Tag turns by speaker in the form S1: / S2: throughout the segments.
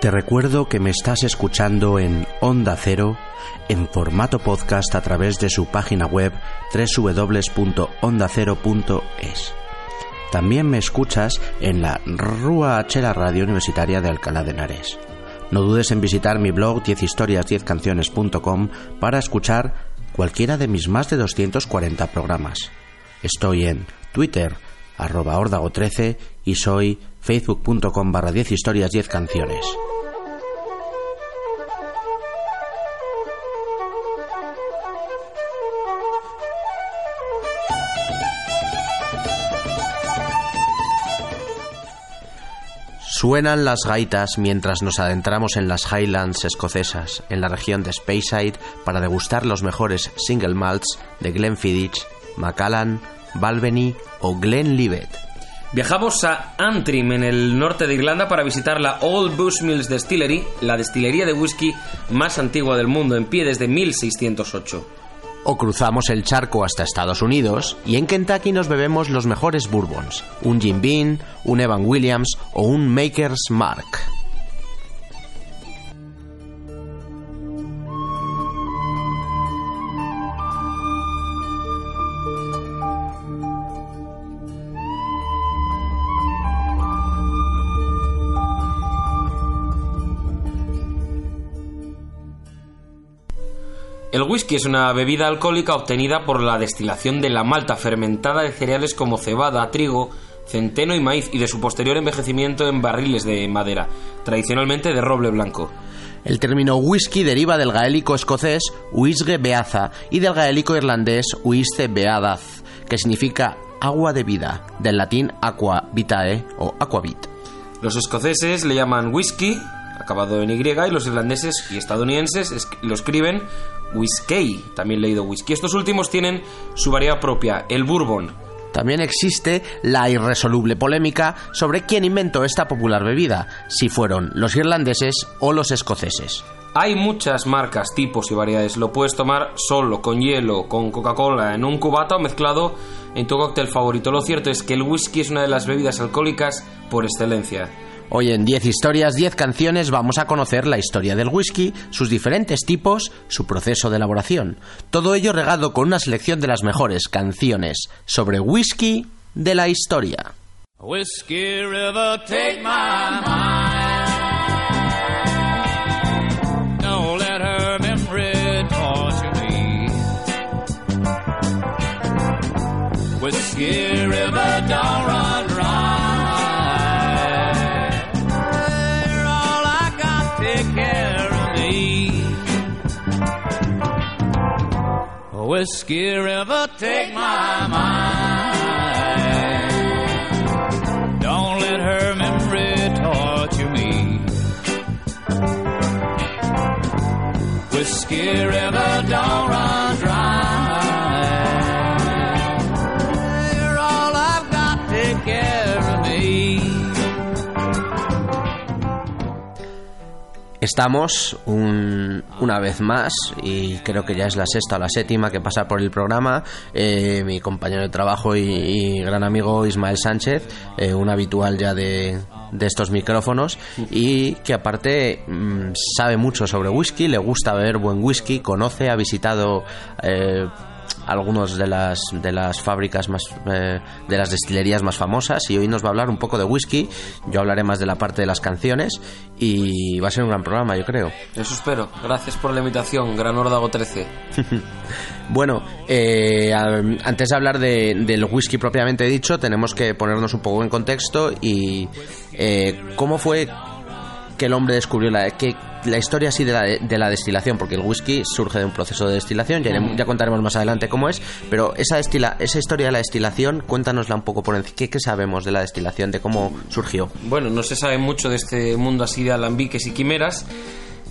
S1: Te recuerdo que me estás escuchando en Onda Cero, en formato podcast a través de su página web www.ondacero.es. También me escuchas en la Rúa H, la radio universitaria de Alcalá de Henares. No dudes en visitar mi blog 10historias10canciones.com para escuchar cualquiera de mis más de 240 programas. Estoy en Twitter, arroba ordago13 y soy facebook.com barra 10 historias 10 canciones. Suenan las gaitas mientras nos adentramos en las Highlands escocesas, en la región de Speyside, para degustar los mejores single malts de Glenfiddich, Macallan, Balvenie o Glenlivet.
S2: Viajamos a Antrim, en el norte de Irlanda, para visitar la Old Bushmills Distillery, la destilería de whisky más antigua del mundo, en pie desde 1608.
S1: O cruzamos el charco hasta Estados Unidos y en Kentucky nos bebemos los mejores bourbons, un Jim Beam, un Evan Williams o un Maker's Mark.
S2: Whisky es una bebida alcohólica obtenida por la destilación de la malta fermentada de cereales como cebada, trigo, centeno y maíz y de su posterior envejecimiento en barriles de madera, tradicionalmente de roble blanco.
S1: El término whisky deriva del gaélico escocés uisge beaza y del gaélico irlandés uisce beadaz, que significa agua de vida, del latín aqua vitae o aquavit.
S2: Los escoceses le llaman whisky, acabado en Y, y los irlandeses y estadounidenses es- lo escriben whisky, también leído whisky. Estos últimos tienen su variedad propia, el bourbon.
S1: También existe la irresoluble polémica sobre quién inventó esta popular bebida, si fueron los irlandeses o los escoceses.
S2: Hay muchas marcas, tipos y variedades. Lo puedes tomar solo, con hielo, con Coca-Cola, en un cubata o mezclado en tu cóctel favorito. Lo cierto es que el whisky es una de las bebidas alcohólicas por excelencia.
S1: Hoy en 10 historias, 10 canciones vamos a conocer la historia del whisky, sus diferentes tipos, su proceso de elaboración. Todo ello regado con una selección de las mejores canciones sobre whisky de la historia.
S3: River, take my mind. River, Whiskey River, take my mind. Don't let her memory torture me. Whiskey River, don't
S1: Estamos un- una vez más, y creo que ya es la sexta o la séptima que pasa por el programa, eh, mi compañero de trabajo y, gran amigo Ismael Sánchez, eh, un habitual ya de, de estos micrófonos, y que aparte mm, sabe mucho sobre whisky, le gusta beber buen whisky, conoce, ha visitado... eh, algunos de las de las fábricas más eh, de las destilerías más famosas y hoy nos va a hablar un poco de whisky yo hablaré más de la parte de las canciones y va a ser un gran programa yo creo
S2: Eso espero. Gracias por la invitación, Gran Órdago 13.
S1: bueno eh, antes de hablar de- del whisky propiamente dicho tenemos que ponernos un poco en contexto y eh, cómo fue que el hombre descubrió la, que, la historia así de la, de la destilación, porque el whisky surge de un proceso de destilación, ya, ya contaremos más adelante cómo es, pero esa, destila, esa historia de la destilación, cuéntanosla un poco por encima. ¿Qué, ¿Qué sabemos de la destilación, de cómo surgió?
S2: Bueno, no se sabe mucho de este mundo así de alambiques y quimeras.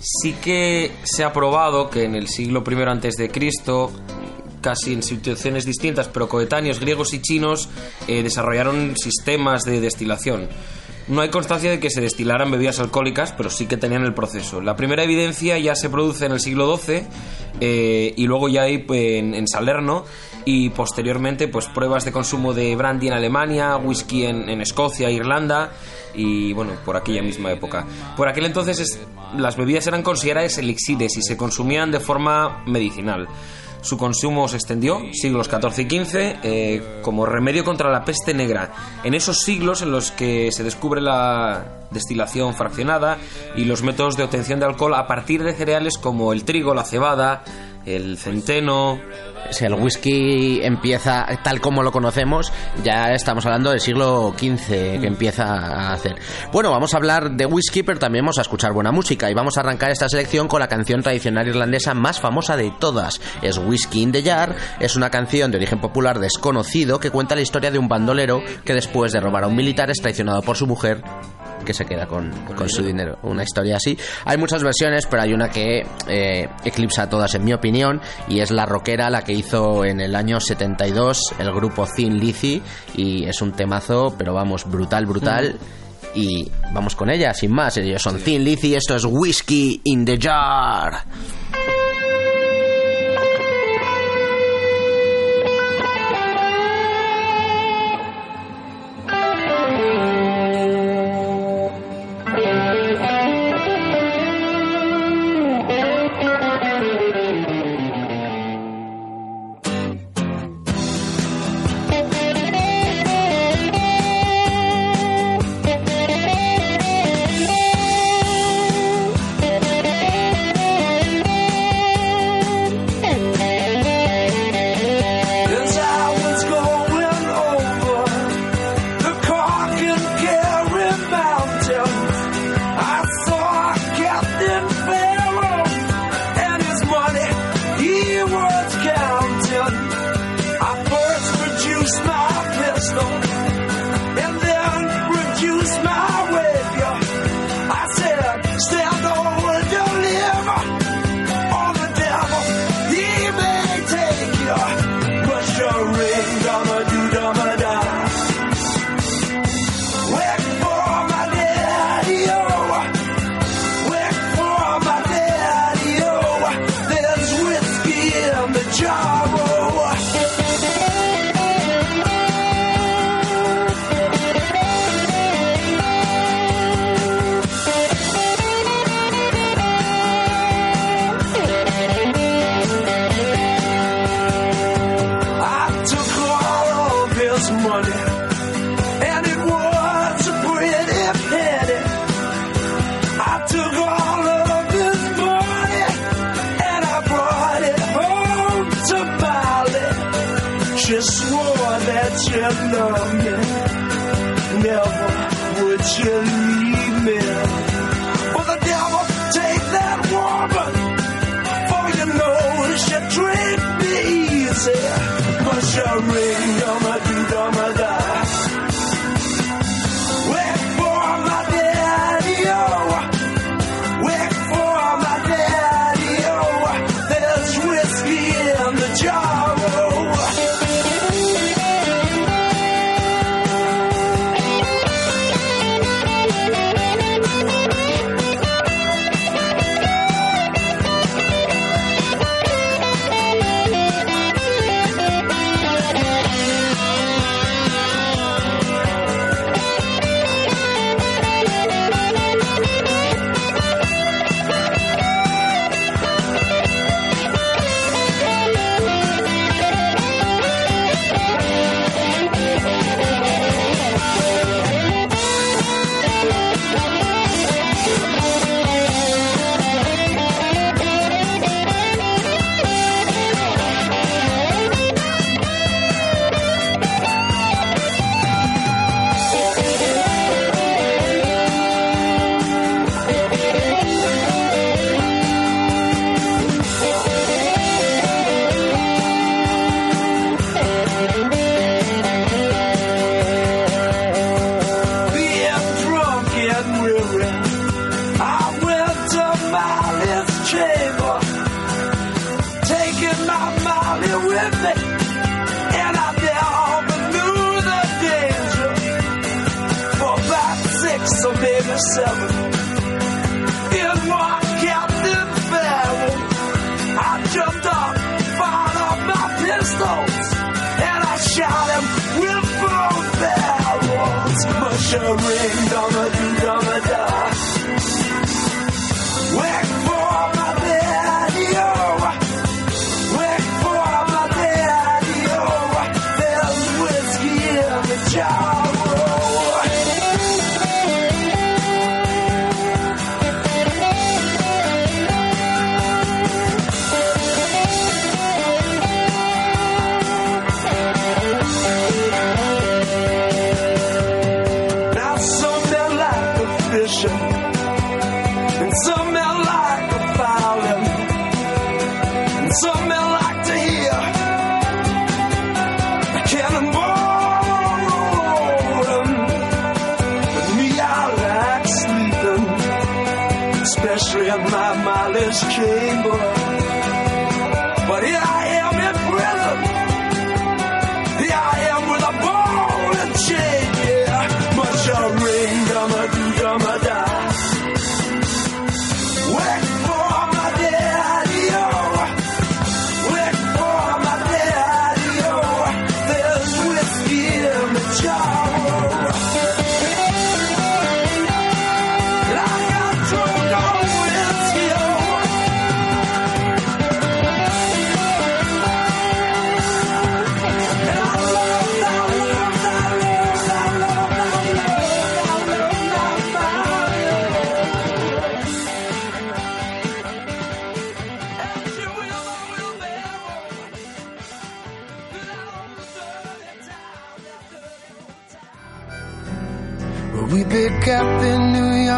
S2: Sí que se ha probado que en el siglo I antes de Cristo casi en situaciones distintas, pero coetáneos griegos y chinos eh, desarrollaron sistemas de destilación. No hay constancia de que se destilaran bebidas alcohólicas, pero sí que tenían el proceso. La primera evidencia ya se produce en el siglo XII eh, y luego ya hay pues, en, en Salerno y posteriormente pues pruebas de consumo de brandy en Alemania, whisky en, Escocia, Irlanda y bueno, por aquella misma época. Por aquel entonces es- las bebidas eran consideradas elixires y se consumían de forma medicinal. Su consumo se extendió, siglos XIV y XV, eh, como remedio contra la peste negra. En esos siglos en los que se descubre la destilación fraccionada y los métodos de obtención de alcohol a partir de cereales como el trigo, la cebada, el centeno,
S1: Si el whisky empieza tal como lo conocemos, ya estamos hablando del siglo XV que empieza a hacer. Bueno, vamos a hablar de whisky, pero también vamos a escuchar buena música y vamos a arrancar esta selección con la canción tradicional irlandesa más famosa de todas. Es Whisky in the Jar, es una canción de origen popular desconocido que cuenta la historia de un bandolero que después de robar a un militar es traicionado por su mujer que se queda con, con su dinero. Una historia así. Hay muchas versiones, pero hay una que eh, eclipsa a todas, en mi opinión, y es la rockera, la que hizo en el año 72 el grupo Thin Lizzy, y es un temazo, pero vamos, brutal, brutal. Y vamos con ella, sin más. Ellos son Thin Lizzy, esto es Whiskey in the Jar.
S3: She swore that she loved me, never would you leave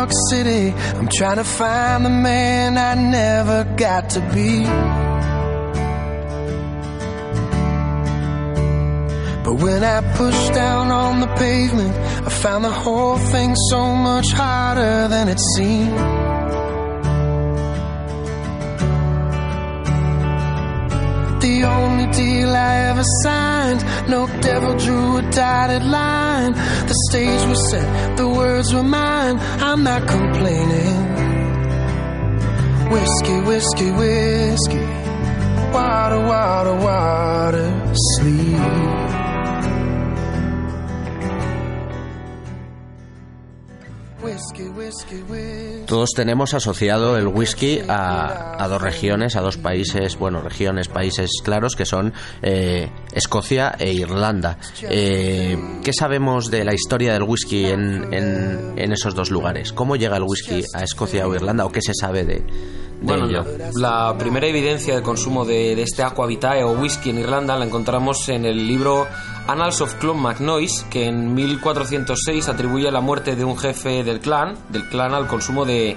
S3: York City. I'm trying to find the man I never got to be. But when I pushed down on the pavement, I found the whole thing so much harder than it seemed. The only deal I ever signed, devil drew a dotted line. The stage was set, the words were mine. I'm not complaining. Whiskey, whiskey, whiskey. Water, water, water, sleep.
S1: Todos tenemos asociado el whisky a, a dos regiones, a dos países, bueno, regiones, países claros, que son eh, Escocia e Irlanda. Eh, ¿Qué sabemos de la historia del whisky en, en- en esos dos lugares? ¿Cómo llega el whisky a Escocia o Irlanda o qué se sabe de, de
S2: Bueno,
S1: ello?
S2: la, la primera evidencia de consumo de, de este aqua vitae o whisky en Irlanda la encontramos en el libro Annals of Clon MacNoise, que en 1406 atribuye la muerte de un jefe del clan, del clan al consumo de,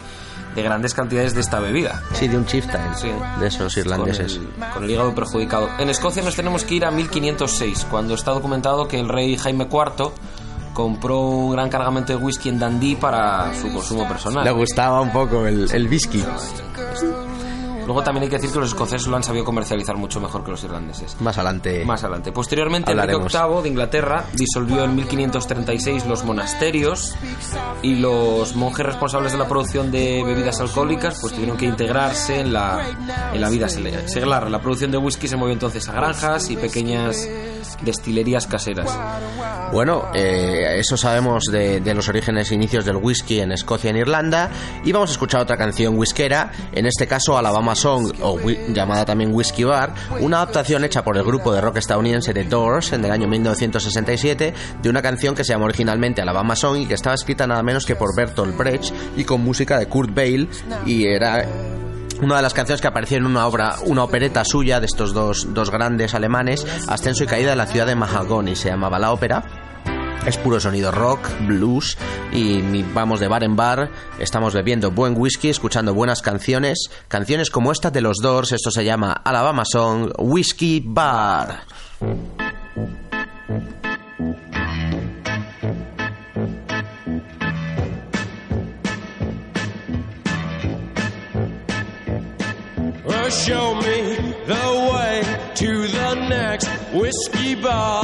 S2: de grandes cantidades de esta bebida.
S1: Sí, de un chieftain,
S2: Sí.
S1: de esos irlandeses.
S2: Con el, con el hígado perjudicado. En Escocia nos tenemos que ir a 1506, cuando está documentado que el rey Jaime IV compró un gran cargamento de whisky en Dundee para su consumo personal.
S1: Le gustaba un poco el, el whisky.
S2: Luego también hay que decir que los escoceses lo han sabido comercializar mucho mejor que los irlandeses.
S1: Más adelante.
S2: Más adelante. Posteriormente, Enrique
S1: Hablaremos.
S2: VIII de Inglaterra disolvió en 1536 los monasterios y los monjes responsables de la producción de bebidas alcohólicas pues tuvieron que integrarse en la, en la vida seglar. La producción de whisky se movió entonces a granjas y pequeñas destilerías caseras.
S1: Bueno, eh, eso sabemos de, de los orígenes e inicios del whisky en Escocia y en Irlanda. Y vamos a escuchar otra canción whiskera, en este caso Alabama Song, o llamada también Whiskey Bar, una adaptación hecha por el grupo de rock estadounidense The Doors en el año 1967 de una canción que se llama originalmente Alabama Song y que estaba escrita nada menos que por Bertolt Brecht y con música de Kurt Bale y era una de las canciones que apareció en una obra, una opereta suya de estos dos, dos grandes alemanes, Ascenso y Caída de la ciudad de Mahagoni, se llamaba la ópera. Es puro sonido rock, blues y vamos de bar en bar, estamos bebiendo buen whisky, escuchando buenas canciones, canciones como esta de los Doors, esto se llama Alabama Song, Whiskey Bar.
S4: Well, show me the way to the
S3: whiskey bar.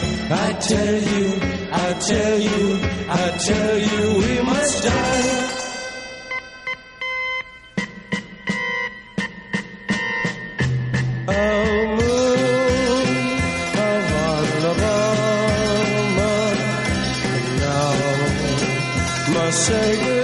S3: I tell you, I tell you, I tell you we must die. Oh, say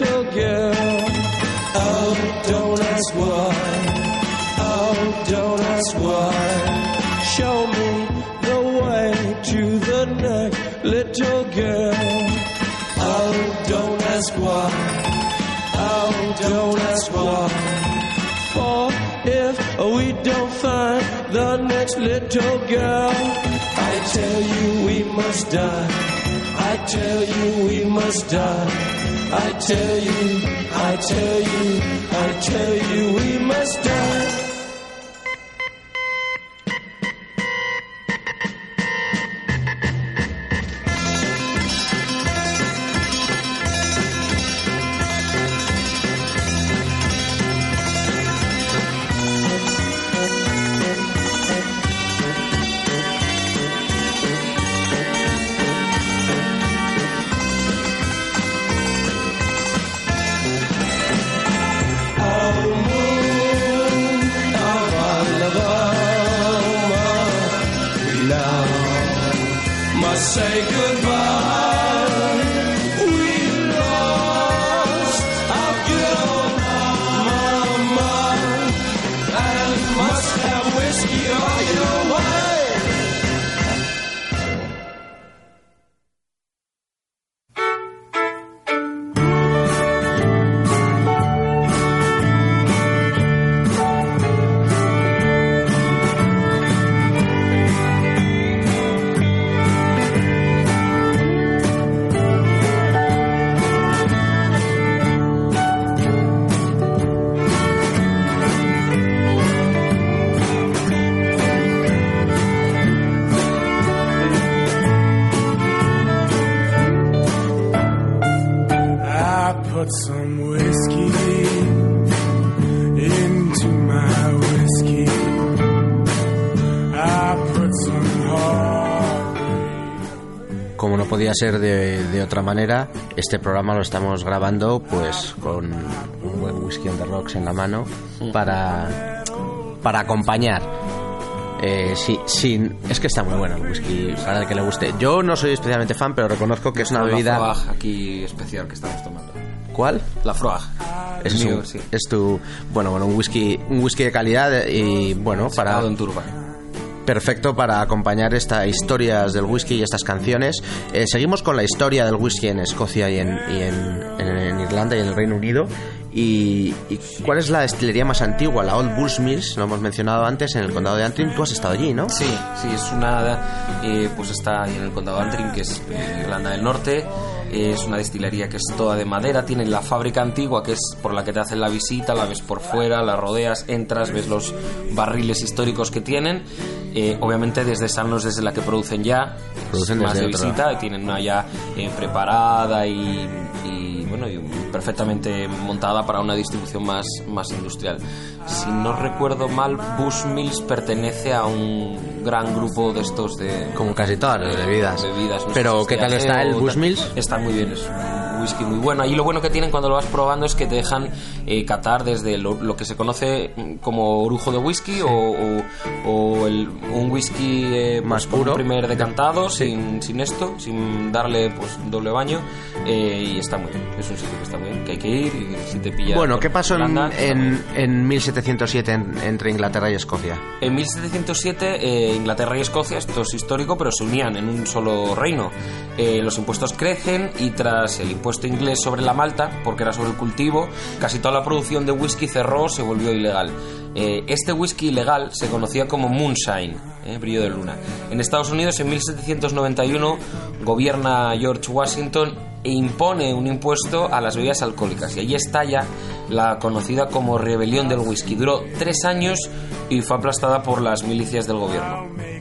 S3: little girl. Oh, don't ask why. Oh, don't ask why. Show me the way to the next little girl. Oh, don't ask why. Oh, don't ask why. For if we don't find the next little girl, I tell you we must die. I tell you we must die. I tell you, I tell you, I tell you we must
S1: podía ser de, de otra manera, este programa lo estamos grabando pues con un buen whisky on the rocks en la mano para, para acompañar. Eh, sí, sin, es que está muy bueno el whisky para el que le guste. Yo no soy especialmente fan, pero reconozco que es una
S2: La
S1: bebida.
S2: Froag aquí especial que estamos tomando.
S1: ¿Cuál?
S2: La Froag.
S1: Es,
S2: mío,
S1: un-
S2: sí.
S1: es tu bueno bueno un whisky un whisky de calidad y bueno para
S2: en turba.
S1: Perfecto para acompañar estas historias del whisky y estas canciones. Eh, seguimos con la historia del whisky en Escocia y en, Irlanda y en el Reino Unido. Y, cuál es la destilería más antigua? La Old Bushmills, lo hemos mencionado antes, en el condado de Antrim. Tú has estado allí, ¿no?
S2: Sí, sí, es una. eh, pues está en el condado de Antrim, que es en Irlanda del Norte. Es una destilería que es toda de madera. Tiene la fábrica antigua, que es por la que te hacen la visita. La ves por fuera, la rodeas, entras, ves los barriles históricos que tienen. Eh, obviamente, desde es desde la que producen ya.
S1: Producen
S2: más de visita. y Tienen una ya eh, preparada y. y, bueno, bueno, y perfectamente montada para una distribución más, más industrial. Si no recuerdo mal, Bushmills pertenece a un gran grupo de estos de
S5: Como casi todas las bebidas.
S2: bebidas. no sé
S5: Pero, ¿qué tal está el. Bushmills?
S2: Está muy bien, es whisky muy bueno. Ahí lo bueno que tienen cuando lo vas probando es que te dejan eh, catar desde lo, lo que se conoce mm, como orujo de whisky o, o- o el- un whisky eh,
S5: Más
S2: pues, con un
S5: puro.
S2: primer decantado, sin, sin esto, sin darle pues doble baño. eh, y está muy bien, es un sitio que está muy bien, que hay que ir y si te pilla.
S5: Bueno, ¿qué pasó
S2: Irlanda,
S5: en, en 1707 en- entre Inglaterra y Escocia?
S2: En 1707 eh, Inglaterra y Escocia, esto es histórico, pero se unían en un solo reino. Eh, los impuestos crecen y tras el impuesto inglés sobre la malta, porque era sobre el cultivo, casi toda la producción de whisky cerró, se volvió ilegal. Eh, este whisky ilegal se conocía como moonshine, eh, brillo de luna. En Estados Unidos en 1791 gobierna George Washington e impone un impuesto a las bebidas alcohólicas y allí estalla la conocida como rebelión del whisky. Duró tres años y fue aplastada por las milicias del gobierno.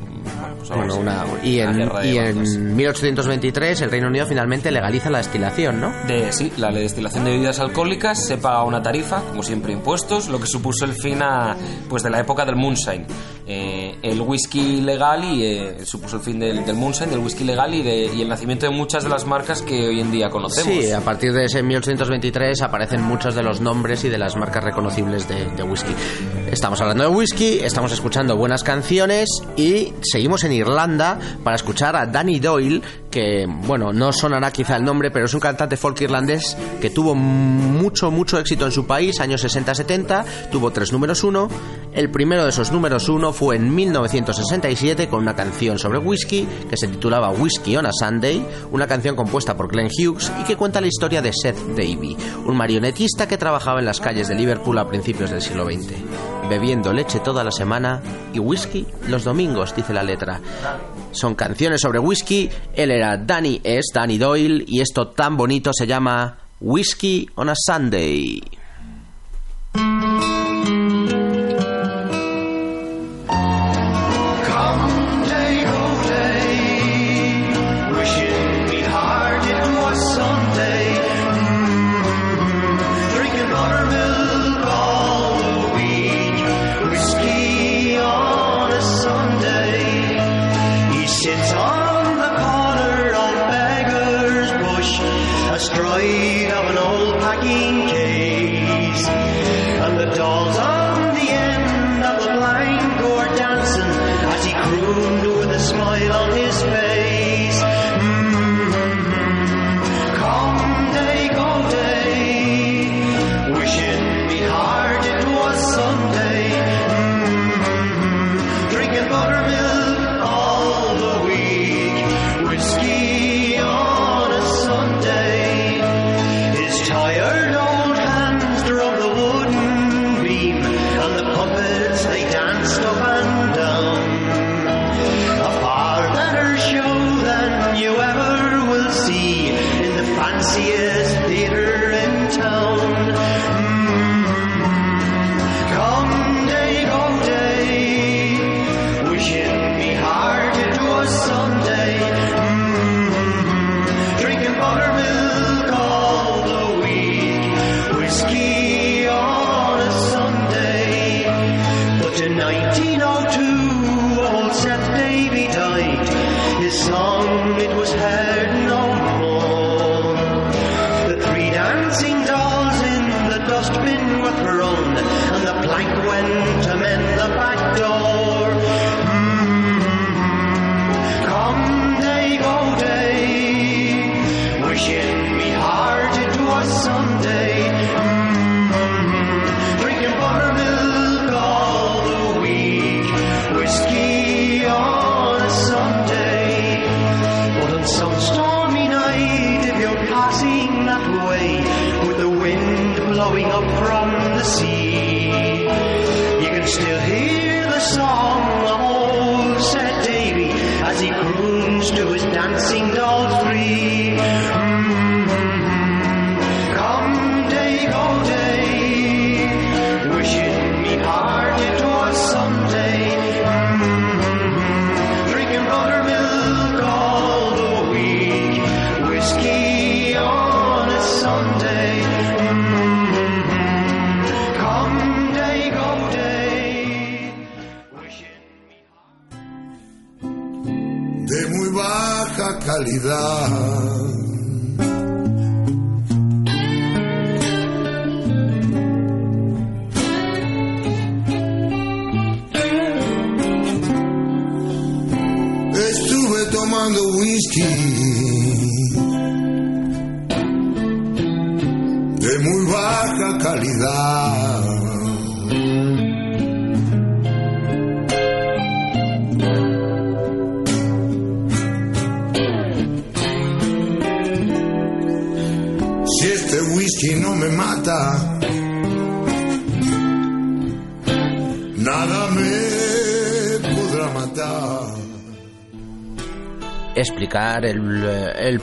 S2: Pues
S5: Bueno, una, y en, y en 1823 el Reino Unido finalmente legaliza la destilación, ¿no?
S2: De, sí, la destilación de bebidas alcohólicas se paga una tarifa, como siempre impuestos, lo que supuso el fin a, pues de la época del moonshine. Eh, el whisky legal y eh, supuso el fin del, del moonshine, del whisky legal y, de, y el nacimiento de muchas de las marcas que hoy en día conocemos.
S5: Sí, a partir de ese 1823 aparecen muchos de los nombres y de las marcas reconocibles de, de whisky. Estamos hablando de whisky, estamos escuchando buenas canciones y seguimos en Irlanda para escuchar a Danny Doyle, que, bueno, no sonará quizá el nombre, pero es un cantante folk irlandés que tuvo mucho, mucho éxito en su país, años 60-70, tuvo tres números uno. El primero de esos números uno fue en 1967 con una canción sobre whisky que se titulaba Whisky on a Sunday, una canción compuesta por Glenn Hughes y que cuenta la historia de Seth Davy, un marionetista que trabajaba en las calles de Liverpool a principios del siglo XX, bebiendo leche toda la semana y whisky los domingos, dice la letra. Son canciones sobre whisky, él era Danny, es Danny Doyle y esto tan bonito se llama Whisky on a Sunday.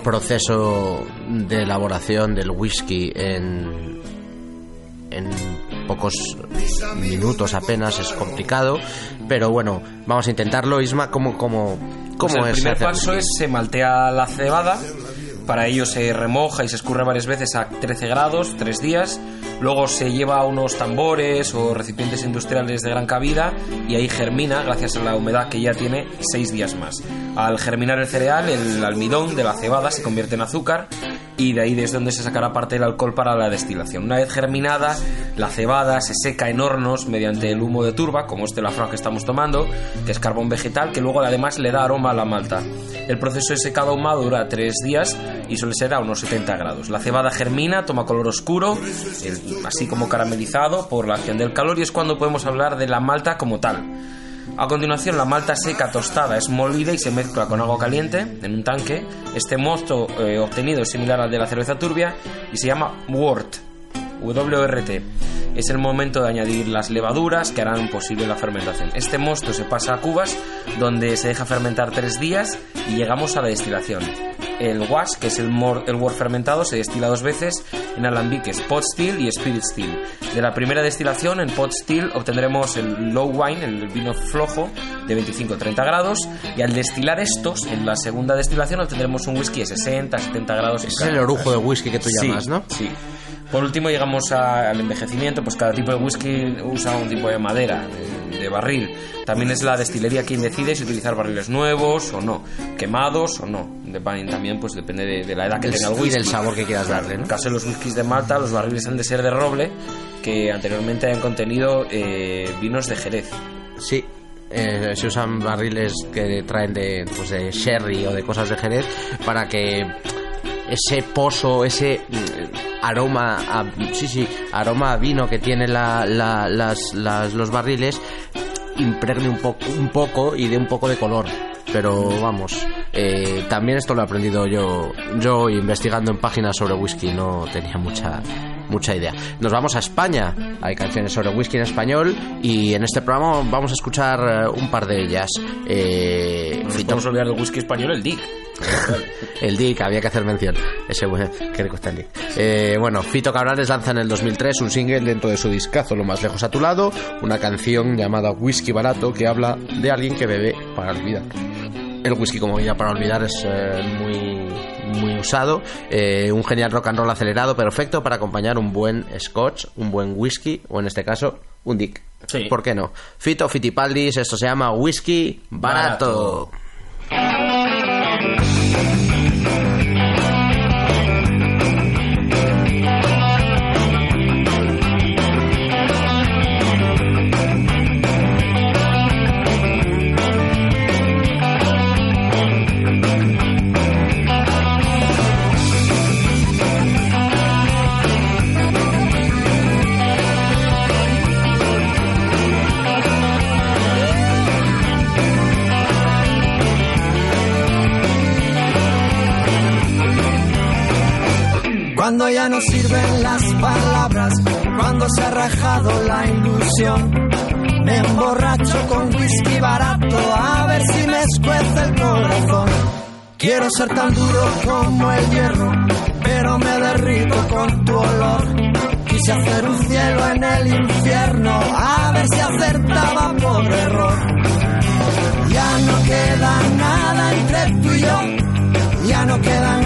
S1: Proceso de elaboración del whisky en, en pocos minutos apenas es complicado, pero bueno, vamos a intentarlo. Isma, ¿cómo, cómo,
S2: Pues
S1: cómo
S2: el
S1: es?
S2: primer paso es se maltea la cebada. Para ello se remoja y se escurre varias veces a 13 grados, 3 días. Luego se lleva a unos tambores o recipientes industriales de gran cabida y ahí germina, gracias a la humedad que ya tiene, 6 días más. Al germinar el cereal, el almidón de la cebada se convierte en azúcar y de ahí es donde se sacará parte del alcohol para la destilación. Una vez germinada, la cebada se seca en hornos mediante el humo de turba, como este lafrón que estamos tomando, que es carbón vegetal, que luego además le da aroma a la malta. El proceso de secado ahumado dura 3 días y suele ser a unos 70 grados. La cebada germina, toma color oscuro, así como caramelizado por la acción del calor y es cuando podemos hablar de la malta como tal. A continuación, la malta seca tostada es molida y se mezcla con agua caliente en un tanque. Este mosto eh, obtenido es similar al de la cerveza turbia y se llama wort. WRT. Es el momento de añadir las levaduras que harán posible la fermentación. Este mosto se pasa a cubas donde se deja fermentar tres días y llegamos a la destilación. El wash, que es el, mor- el wort fermentado, se destila dos veces en alambiques pot still y spirit still. De la primera destilación en pot still obtendremos el low wine, el vino flojo de 25-30 grados y al destilar estos en la segunda destilación obtendremos un whisky de 60-70 grados.
S1: Es el orujo de whisky que tú
S2: Sí,
S1: llamas, ¿no?
S2: Sí. Por último llegamos a- al envejecimiento, pues cada tipo de whisky usa un tipo de madera, de, de barril. También es la destilería quien decide si utilizar barriles nuevos o no, quemados o no. Dep- También pues depende de, de la edad que tenga el
S1: y
S2: whisky.
S1: del sabor que quieras darle,
S2: En el caso de los whiskies de Malta, los barriles han de ser de roble, que anteriormente hayan contenido eh, vinos de Jerez.
S1: Sí. eh, se usan barriles que traen de, pues de sherry o de cosas de Jerez para que ese pozo, ese mm, aroma, a, sí, sí, aroma a vino que tiene la, la- las, las- los barriles impregne un, poco un poco y dé un poco de color. Pero vamos, eh, también esto lo he aprendido yo, yo investigando en páginas sobre whisky, no tenía mucha, mucha idea. Nos vamos a España, hay canciones sobre whisky en español y en este programa vamos a escuchar eh, un par de ellas. Eh,
S2: No nos
S1: Fito-
S2: podemos olvidar del whisky español, el Dick.
S1: el Dick, había que hacer mención. Ese que rico está el Dick. Eh, bueno, Fito Cabrales lanza en el 2003 un single dentro de su discazo Lo más lejos a tu lado, una canción llamada Whisky Barato que habla de alguien que bebe para olvidar. El whisky como bebida para olvidar es eh, muy muy usado, eh, un genial rock and roll acelerado perfecto para acompañar un buen scotch, un buen whisky o en este caso un dick.
S2: Sí.
S1: ¿Por qué no? Fito Fitipaldis, esto se llama whisky barato.
S2: Barato.
S6: Tan duro como el hierro, pero me derrito con tu olor. Quise hacer un cielo en el infierno, a ver si acertaba por error. Ya no queda nada entre tú y yo, ya no queda nada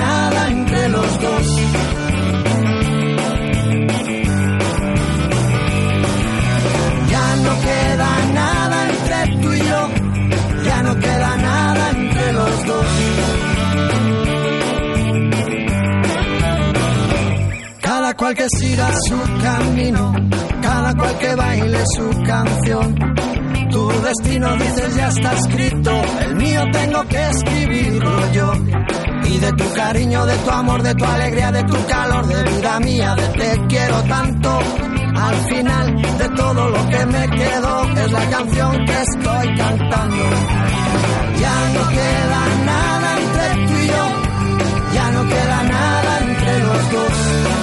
S6: cual que siga su camino, cada cual que baile su canción. Tu destino dices ya está escrito, el mío tengo que escribirlo yo. Y de tu cariño, de tu amor, de tu alegría, de tu calor, de vida mía, de te quiero tanto. Al final de todo lo que me quedó es la canción que estoy cantando. Ya no queda nada entre tú y yo, ya no queda nada entre los dos.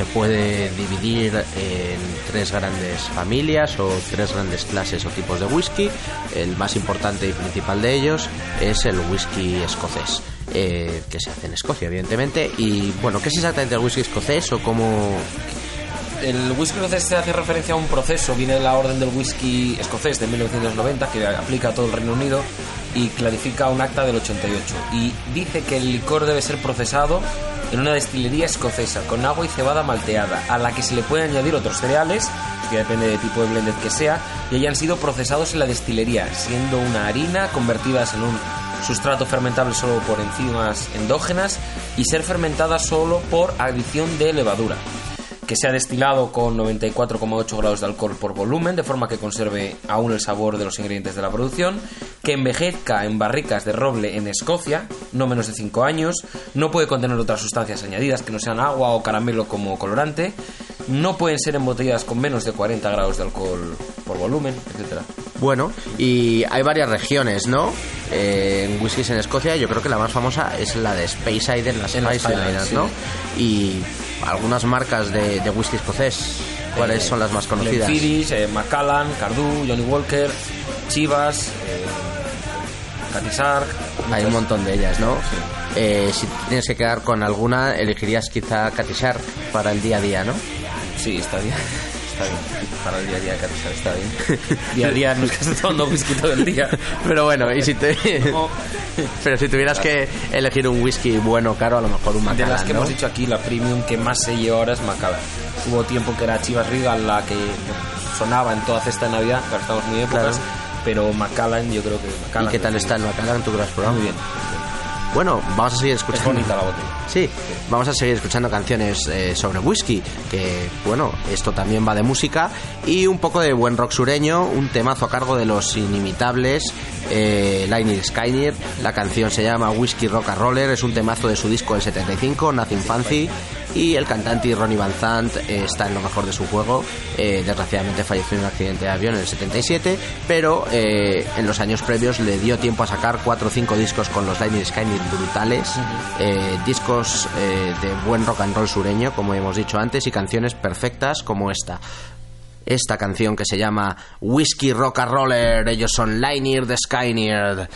S1: Se puede dividir en tres grandes familias o tres grandes clases o tipos de whisky. El más importante y principal de ellos es el whisky escocés, eh, que se hace en Escocia, evidentemente. Y bueno, ¿qué es exactamente el whisky escocés o cómo,
S2: El whisky escocés se hace referencia a un proceso, viene de la orden del whisky escocés de 1990 que aplica a todo el Reino Unido y clarifica un acta del 88 y dice que el licor debe ser procesado en una destilería escocesa con agua y cebada malteada a la que se le pueden añadir otros cereales, que depende del tipo de blended que sea, y hayan sido procesados en la destilería, siendo una harina convertidas en un sustrato fermentable solo por enzimas endógenas y ser fermentada solo por adición de levadura que sea destilado con 94,8 grados de alcohol por volumen, de forma que conserve aún el sabor de los ingredientes de la producción, que envejezca en barricas de roble en Escocia, no menos de 5 años, no puede contener otras sustancias añadidas que no sean agua o caramelo como colorante, no pueden ser embotelladas con menos de 40 grados de alcohol por volumen, etcétera.
S1: Bueno, y hay varias regiones, ¿no? Eh, en whiskies en Escocia, yo creo que la más famosa es la de Speyside, en las
S2: En
S1: Spice Islands. ¿no? Y algunas marcas de, de whisky escocés, ¿cuáles
S2: Eh,
S1: son las más conocidas?
S2: Glenfiddich, eh, Macallan, Cardu, Johnny Walker, Chivas, eh, Catisark.
S1: Hay un montón de ellas, ¿no? Eh, si tienes que quedar con alguna, elegirías quizá Catishar para el día a día, ¿no?
S2: Sí, está bien. Está bien. Para el día a día, Catisark, está bien. Día a día no es que estés tomando whisky todo el día.
S1: Pero bueno, y si te... Pero si tuvieras que elegir un whisky bueno, caro, a lo mejor un
S2: De
S1: Macallan,
S2: las que
S1: ¿no?
S2: hemos dicho aquí, la premium que más se lleva ahora es Macallan. Hubo tiempo que era Chivas Regal la que sonaba en toda cesta de Navidad, ahora estamos muy épocas,
S1: Claro.
S2: pero Macallan yo creo que
S1: ¿Y
S2: Macallan
S1: qué tal
S2: es
S1: está el Macallan? ¿Tú que lo has probado?
S2: Muy bien.
S1: Bueno, vamos a seguir
S2: Es
S1: escuchando.
S2: bonita la botella.
S1: Sí, vamos a seguir escuchando canciones eh, sobre whisky, que bueno, esto también va de música y un poco de buen rock sureño, un temazo a cargo de los inimitables eh, Liner Skyner. La canción se llama Whisky Rock and Roller, es un temazo de su disco del 75, Nothing Fancy, y el cantante Ronnie Van Zant eh, está en lo mejor de su juego. Eh, desgraciadamente falleció en un accidente de avión en el 77, pero eh, en los años previos le dio tiempo a sacar cuatro o cinco discos con los Lightning Skynet brutales, eh, discos de buen rock and roll sureño, como hemos dicho antes, y canciones perfectas como esta. Esta canción que se llama Whiskey Rock and Roller, ellos son Liner the Skyneard.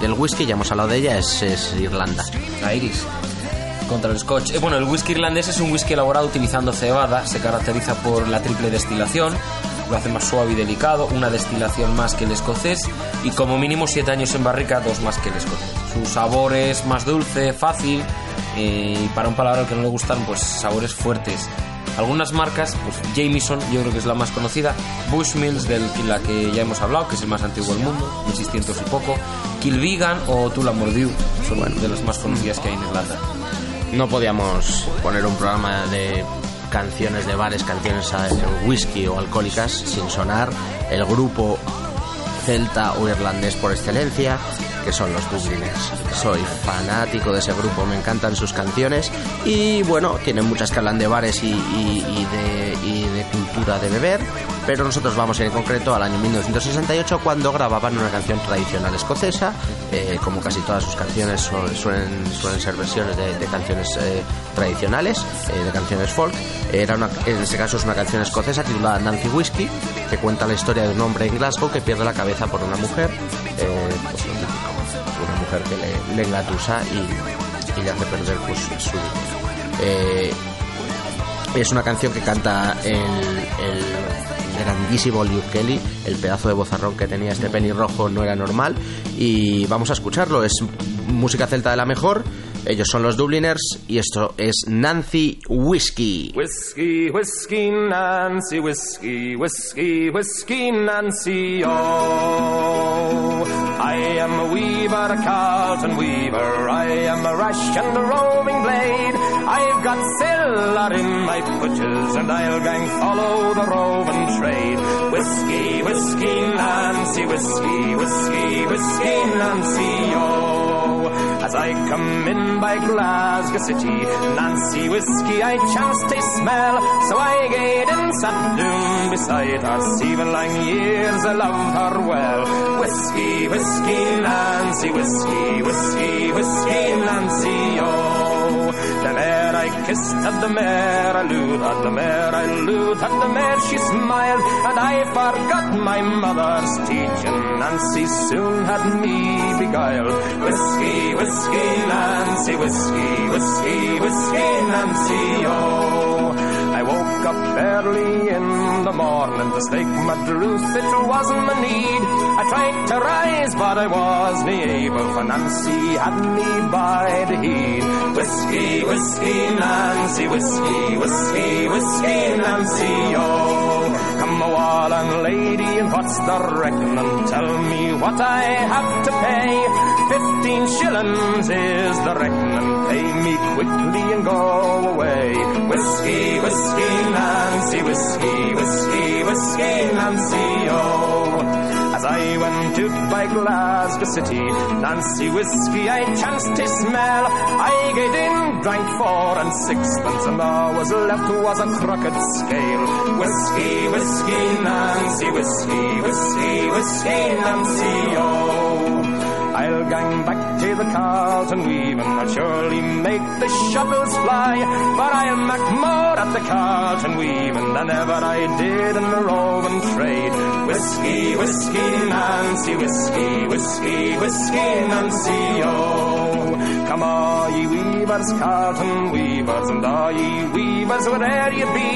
S1: Del whisky, ya hemos hablado de ella, es, Irlanda.
S2: La Iris. Contra el Scotch. Eh, bueno, el whisky irlandés es un whisky elaborado utilizando cebada. Se caracteriza por la triple destilación. Lo hace más suave y delicado. Una destilación más que el escocés. Y como mínimo 7 años en barrica, dos más que el escocés. Su sabor es más dulce, fácil. eh, y para un paladar al que no le gustan, pues sabores fuertes. Algunas marcas, pues Jameson, yo creo que es la más conocida. Bushmills, de la que ya hemos hablado, que es el más antiguo del mundo, 1600 y poco. Kilvigan o Tullamore son de las más conocidas que hay en Irlanda.
S1: No podíamos poner un programa de canciones de bares, canciones de whisky o alcohólicas sin sonar. El grupo celta o irlandés por excelencia, que son los Dubliners. Soy fanático de ese grupo, me encantan sus canciones y bueno, tienen muchas que hablan de bares y, y- y de, y de cultura de beber, pero nosotros vamos en concreto al año 1968 cuando grababan una canción tradicional escocesa, eh, como casi todas sus canciones su- suelen, suelen ser versiones de, de canciones eh, tradicionales, eh, de canciones folk. Era una, en este caso es una canción escocesa titulada Nancy Whiskey, que cuenta la historia de un hombre en Glasgow que pierde la cabeza por una mujer, eh, pues que le, le engatusa y, y le hace perder pues, su. Eh, es una canción que canta el, el grandísimo Luke Kelly, el pedazo de bozarrón que tenía este pelirrojo no era normal y vamos a escucharlo, es música celta de la mejor, ellos son los Dubliners y esto es Nancy Whiskey.
S7: Whiskey, whiskey, Nancy, whiskey, whiskey, whiskey, Nancy, oh. I am a weaver, a Carlton weaver, I am a rash and a roving blade. I've got cellar in my butches, and I'll gang follow the roving trade. Whiskey, whiskey, Nancy, whiskey, whiskey, whiskey, Nancy, oh. As I come in by Glasgow City, Nancy whiskey I chanced to smell, so I gaed and sat down beside her. Seven long years I loved her well. Whiskey, whiskey, Nancy, whiskey, whiskey, whiskey, Nancy, oh. I kissed at the mare I lewd, at the mare I lewd, at the mare she smiled, and I forgot my mother's teaching. Nancy soon had me beguiled. Whiskey, whiskey, Nancy, whiskey, whiskey, whiskey, Nancy, oh. Woke up early in the morning to stake my truth, it wasn't my need. I tried to rise, but I wasn't able, for Nancy had me by the head. Whiskey, whiskey, Nancy, whiskey, whiskey, whiskey, Nancy, oh. Come a wall and lady, and what's the reckoning? Tell me what I have to pay. Fifteen shillings is the reckoning. Pay me quickly and go away. Whiskey, whiskey, Nancy, whiskey, whiskey, whiskey, Nancy, oh. I went out by Glasgow City, Nancy whiskey I chanced to smell. I get in, drank four and sixpence, and all was left was a crooked scale. Whiskey, whiskey, Nancy, whiskey, whiskey, whiskey, Nancy, oh. I'll gang back to the Carlton weaving, I'll surely make the shovels fly, but I'll make more at the Carlton weaving than ever I did in the roving trade. Whiskey, whiskey, Nancy, whiskey, whiskey, whiskey, Nancy, oh. Come all ye weavers, Carlton weavers, and all ye weavers, where'er ye be,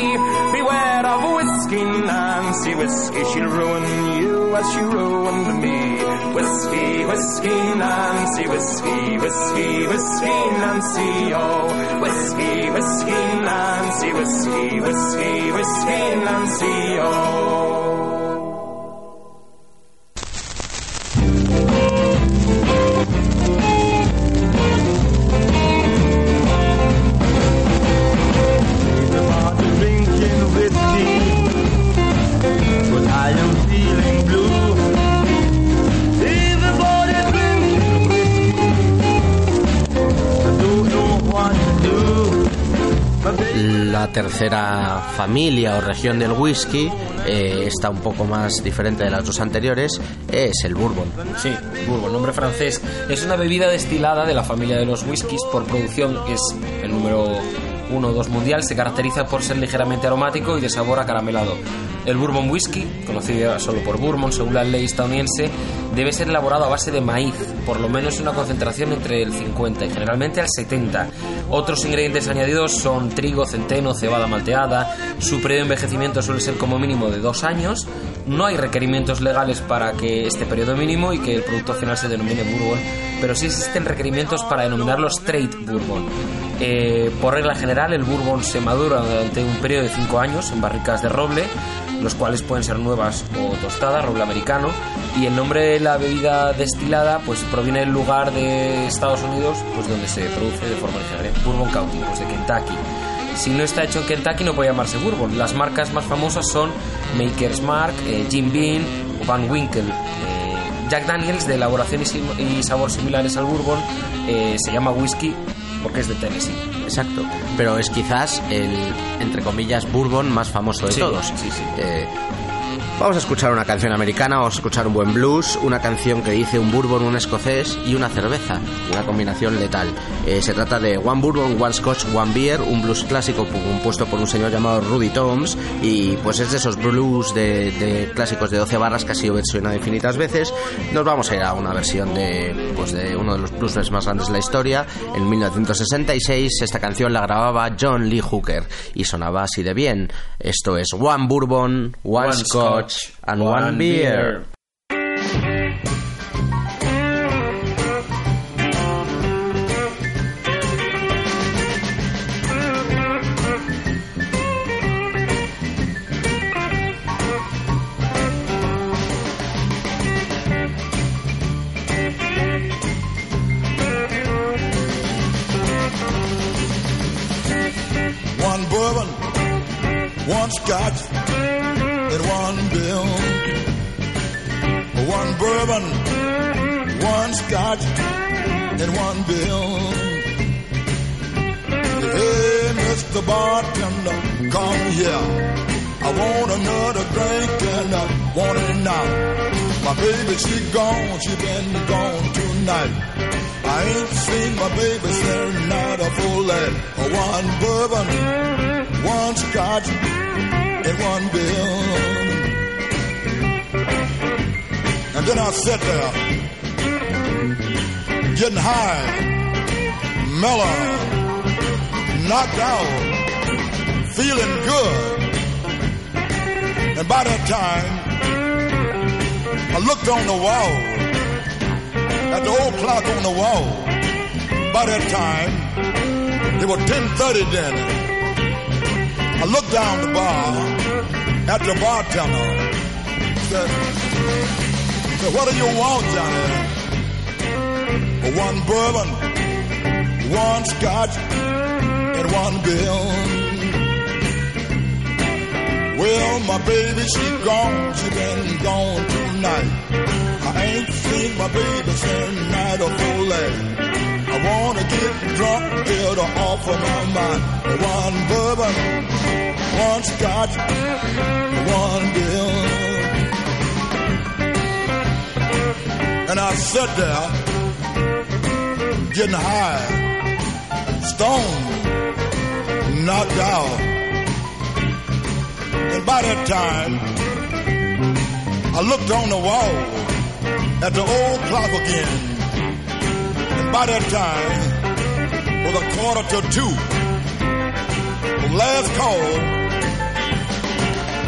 S7: beware of whiskey Nancy, whiskey, she'll ruin you as she ruined me. Whiskey, whiskey Nancy, whiskey, whiskey, whiskey Nancy, oh. Whiskey, whiskey Nancy, whiskey, whiskey, whiskey Nancy, oh.
S1: La tercera familia o región del whisky eh, está un poco más diferente de las dos anteriores, es el bourbon.
S2: Sí, Bourbon, nombre francés. Es una bebida destilada de la familia de los whiskies. Por producción es el número 1 o 2 mundial. Se caracteriza por ser ligeramente aromático y de sabor acaramelado. El Bourbon Whisky, conocido solo por Bourbon según la ley estadounidense, debe ser elaborado a base de maíz, por lo menos una concentración entre el 50 y generalmente al 70. Otros ingredientes añadidos son trigo, centeno, cebada malteada. Su periodo de envejecimiento suele ser como mínimo de dos años. No hay requerimientos legales para que este periodo mínimo y que el producto final se denomine Bourbon, pero sí existen requerimientos para denominarlo Straight Bourbon. Eh, por regla general, el Bourbon se madura durante un periodo de 5 años en barricas de roble, los cuales pueden ser nuevas o tostadas, roble americano, y el nombre de la bebida destilada pues proviene del lugar de Estados Unidos pues donde se produce de forma originaria, Bourbon County, pues de Kentucky. Si no está hecho en Kentucky no puede llamarse Bourbon. Las marcas más famosas son Maker's Mark, eh, Jim Beam Van Winkle. Eh, Jack Daniels, de elaboración y sabor similares al Bourbon, eh, se llama whisky porque es de Tennessee.
S1: Exacto. Pero es quizás el, entre comillas, bourbon más famoso de
S2: Sí,
S1: todos.
S2: sí, sí.
S1: Eh, vamos a escuchar una canción americana, vamos a escuchar un buen blues, una canción que dice un bourbon, un escocés y una cerveza, una combinación letal. Eh, se trata de One Bourbon, One Scotch, One Beer, un blues clásico compuesto por un señor llamado Rudy Toms y pues es de esos blues de, de clásicos de 12 barras que ha sido versionado infinitas veces. Nos vamos a ir a una versión de, pues de uno de los blues más grandes de la historia. En 1966 esta canción la grababa John Lee Hooker y sonaba así de bien. Esto es One Bourbon, One,
S2: One
S1: Scotch,
S2: Scotch,
S1: and One,
S2: One
S1: Beer.
S2: Beer.
S8: One bourbon, one scotch, one bill. One bourbon, one scotch, and one bill. Hey, Mr. Bartender, come here. I want another drink and I want it now. My baby, she gone, she been gone tonight. I ain't seen my baby since night a full lead. One bourbon, one scotch, one bill. And then I sat there, getting high, mellow, knocked out, feeling good. And by that time, I looked on the wall, at the old clock on the wall. By that time, it was 10.30 then. I looked down the bar at the bartender. Said, said what do you want, Johnny? One bourbon, one scotch, and one bill. Well, my baby, she gone, she been gone tonight. I ain't seen my baby since night of I wanna get drunk, get off of my mind. One bourbon, one scotch, one bill. And I sat there, getting high, stoned, knocked out. And by that time, I looked on the wall at the old clock again. By that time, was a quarter to two. Last call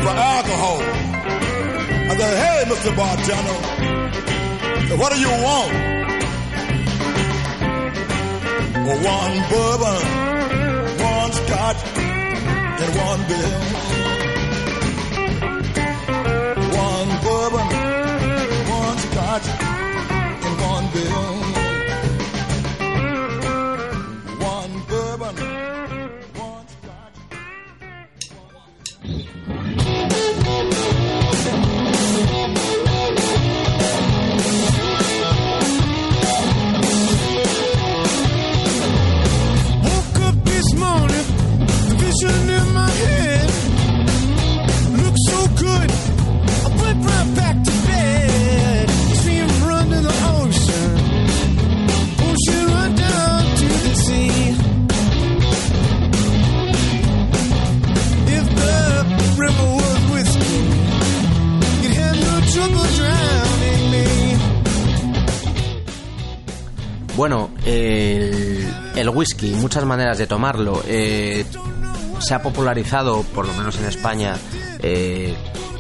S8: for alcohol. I said, hey, Mr. Bartender, what do you want? One bourbon, one scotch, and one bill.
S1: El, whisky, muchas maneras de tomarlo. Eh, se ha popularizado, por lo menos en España, eh,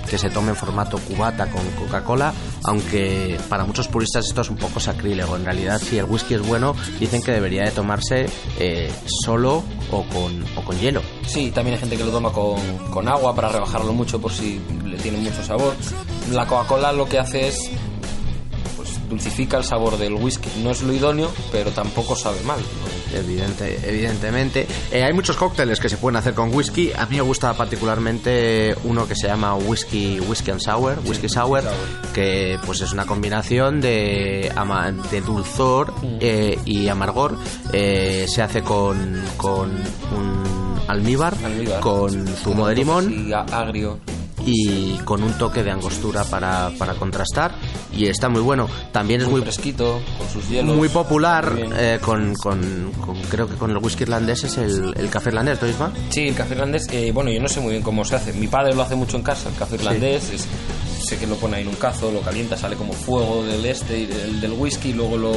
S1: que se tome en formato cubata con Coca-Cola, aunque para muchos puristas esto es un poco sacrílego. En realidad, si el whisky es bueno, dicen que debería de tomarse eh, solo o con, o con hielo.
S2: Sí, también hay gente que lo toma con, con agua para rebajarlo mucho por si le tiene mucho sabor. La Coca-Cola lo que hace es dulcifica el sabor del whisky. No es lo idóneo, pero tampoco sabe mal. ¿no?
S1: Evidente, evidentemente. Eh, hay muchos cócteles que se pueden hacer con whisky. A mí me gusta particularmente uno que se llama whisky, whisky and sour, whisky sour, que pues es una combinación de, ama- de dulzor eh, y amargor. Eh, se hace con, con un almíbar,
S2: Almíbar.
S1: con zumo de limón
S2: Y agrio.
S1: Y con un toque de angostura para, para contrastar. Y está muy bueno. También es
S2: Muy fresquito, con sus hielos.
S1: muy popular eh, con, con- con- creo que con el whisky irlandés es el, el café irlandés, ¿no, Isma?
S2: Sí, el café irlandés, eh, bueno, yo no sé muy bien cómo se hace. Mi padre lo hace mucho en casa, el café irlandés. es- sé que lo pone ahí en un cazo, lo calienta, sale como fuego del este del, del whisky, y luego lo,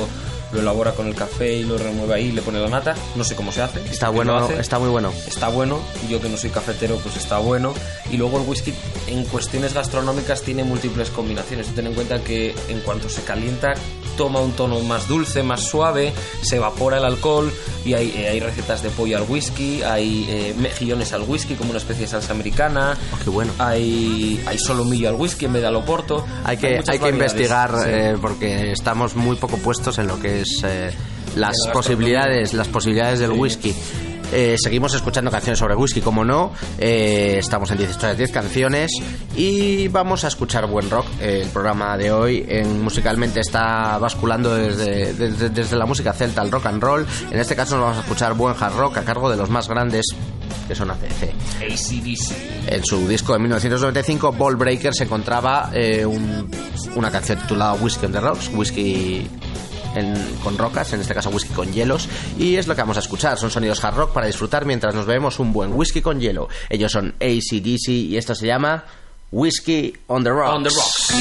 S2: lo elabora con el café y lo remueve ahí y le pone la nata. No sé cómo se hace.
S1: Está
S2: ¿Quién
S1: bueno,
S2: hace?
S1: está muy bueno.
S2: está bueno, yo que no soy cafetero, pues está bueno. Y luego el whisky en cuestiones gastronómicas tiene múltiples combinaciones. Ten en cuenta que en cuanto se calienta toma un tono más dulce, más suave, se evapora el alcohol y hay, eh, hay recetas de pollo al whisky, hay eh, mejillones al whisky como una especie de salsa americana.
S1: Oh, qué bueno.
S2: Hay, hay solomillo al whisky en vez de al oporto.
S1: Hay que,
S2: muchas
S1: hay que
S2: variedades,
S1: investigar
S2: sí.
S1: eh, porque estamos muy poco puestos en lo que es eh, las posibilidades, las posibilidades del
S2: Sí.
S1: whisky. Eh, seguimos escuchando canciones sobre whisky, como no. Eh, estamos en 10 historias, 10 canciones. Y vamos a escuchar buen rock. Eh, el programa de hoy en, musicalmente está basculando desde, desde, desde la música celta al rock and roll. En este caso nos vamos a escuchar buen hard rock a cargo de los más grandes que son ACC.
S2: AC/DC.
S1: En su disco de 1995, Ball Breaker, se encontraba eh, un- una canción titulada Whiskey on the Rocks, whisky con rocas, en este caso whisky con hielos, y es lo que vamos a escuchar. Son sonidos hard rock para disfrutar mientras nos bebemos un buen whisky con hielo. Ellos son ACDC y esto se llama Whisky. On the rocks.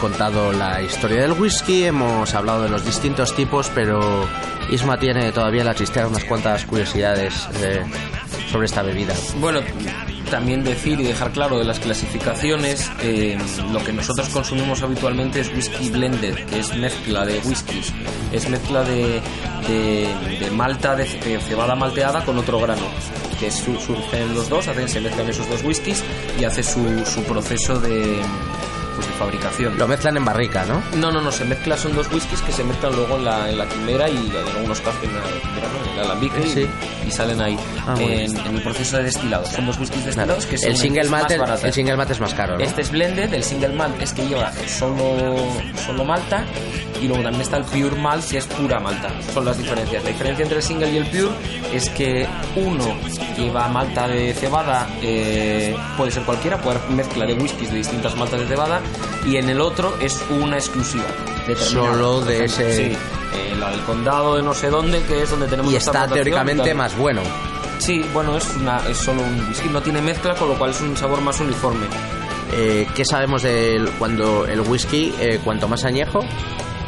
S1: Contado la historia del whisky, hemos hablado de los distintos tipos, pero Isma tiene todavía la chistera unas cuantas curiosidades eh, sobre esta bebida.
S2: Bueno, también decir y dejar claro de las clasificaciones, eh, lo que nosotros consumimos habitualmente es whisky blended, que es mezcla de whiskies, es mezcla de, de- de malta, de, de cebada malteada con otro grano, que su- surgen los dos, hacen, se mezclan esos dos whiskies y hace su, su proceso de fabricación.
S1: Lo mezclan en barrica, ¿no?
S2: No, no, no, se mezcla, son dos whiskies que se mezclan luego en la, en la quimera y en algunos casos en la quimera, no, en el alambique y-
S1: Sí.
S2: y, salen ahí
S1: Ah,
S2: en, en el proceso de destilado. Son dos whiskies destilados que son
S1: el single
S2: más
S1: malt, el,
S2: baratas.
S1: el single malt es más caro, ¿no?
S2: Este es blended, el single malt es que lleva solo, solo malta y luego también está el pure malt que es pura malta. Son las diferencias. La diferencia entre el single y el pure es que uno lleva malta de cebada, eh, puede ser cualquiera, puede haber mezcla de whiskies de distintas maltas de cebada y en el otro es una exclusiva.
S1: Solo de ese-
S2: Sí, eh, la del condado de no sé dónde, que es donde tenemos
S1: y
S2: esta
S1: está teóricamente más bueno.
S2: Sí, bueno, es, una, es solo un whisky, no tiene mezcla, con lo cual es un sabor más uniforme.
S1: Eh, ¿Qué sabemos de cuando el whisky, eh, cuanto más añejo,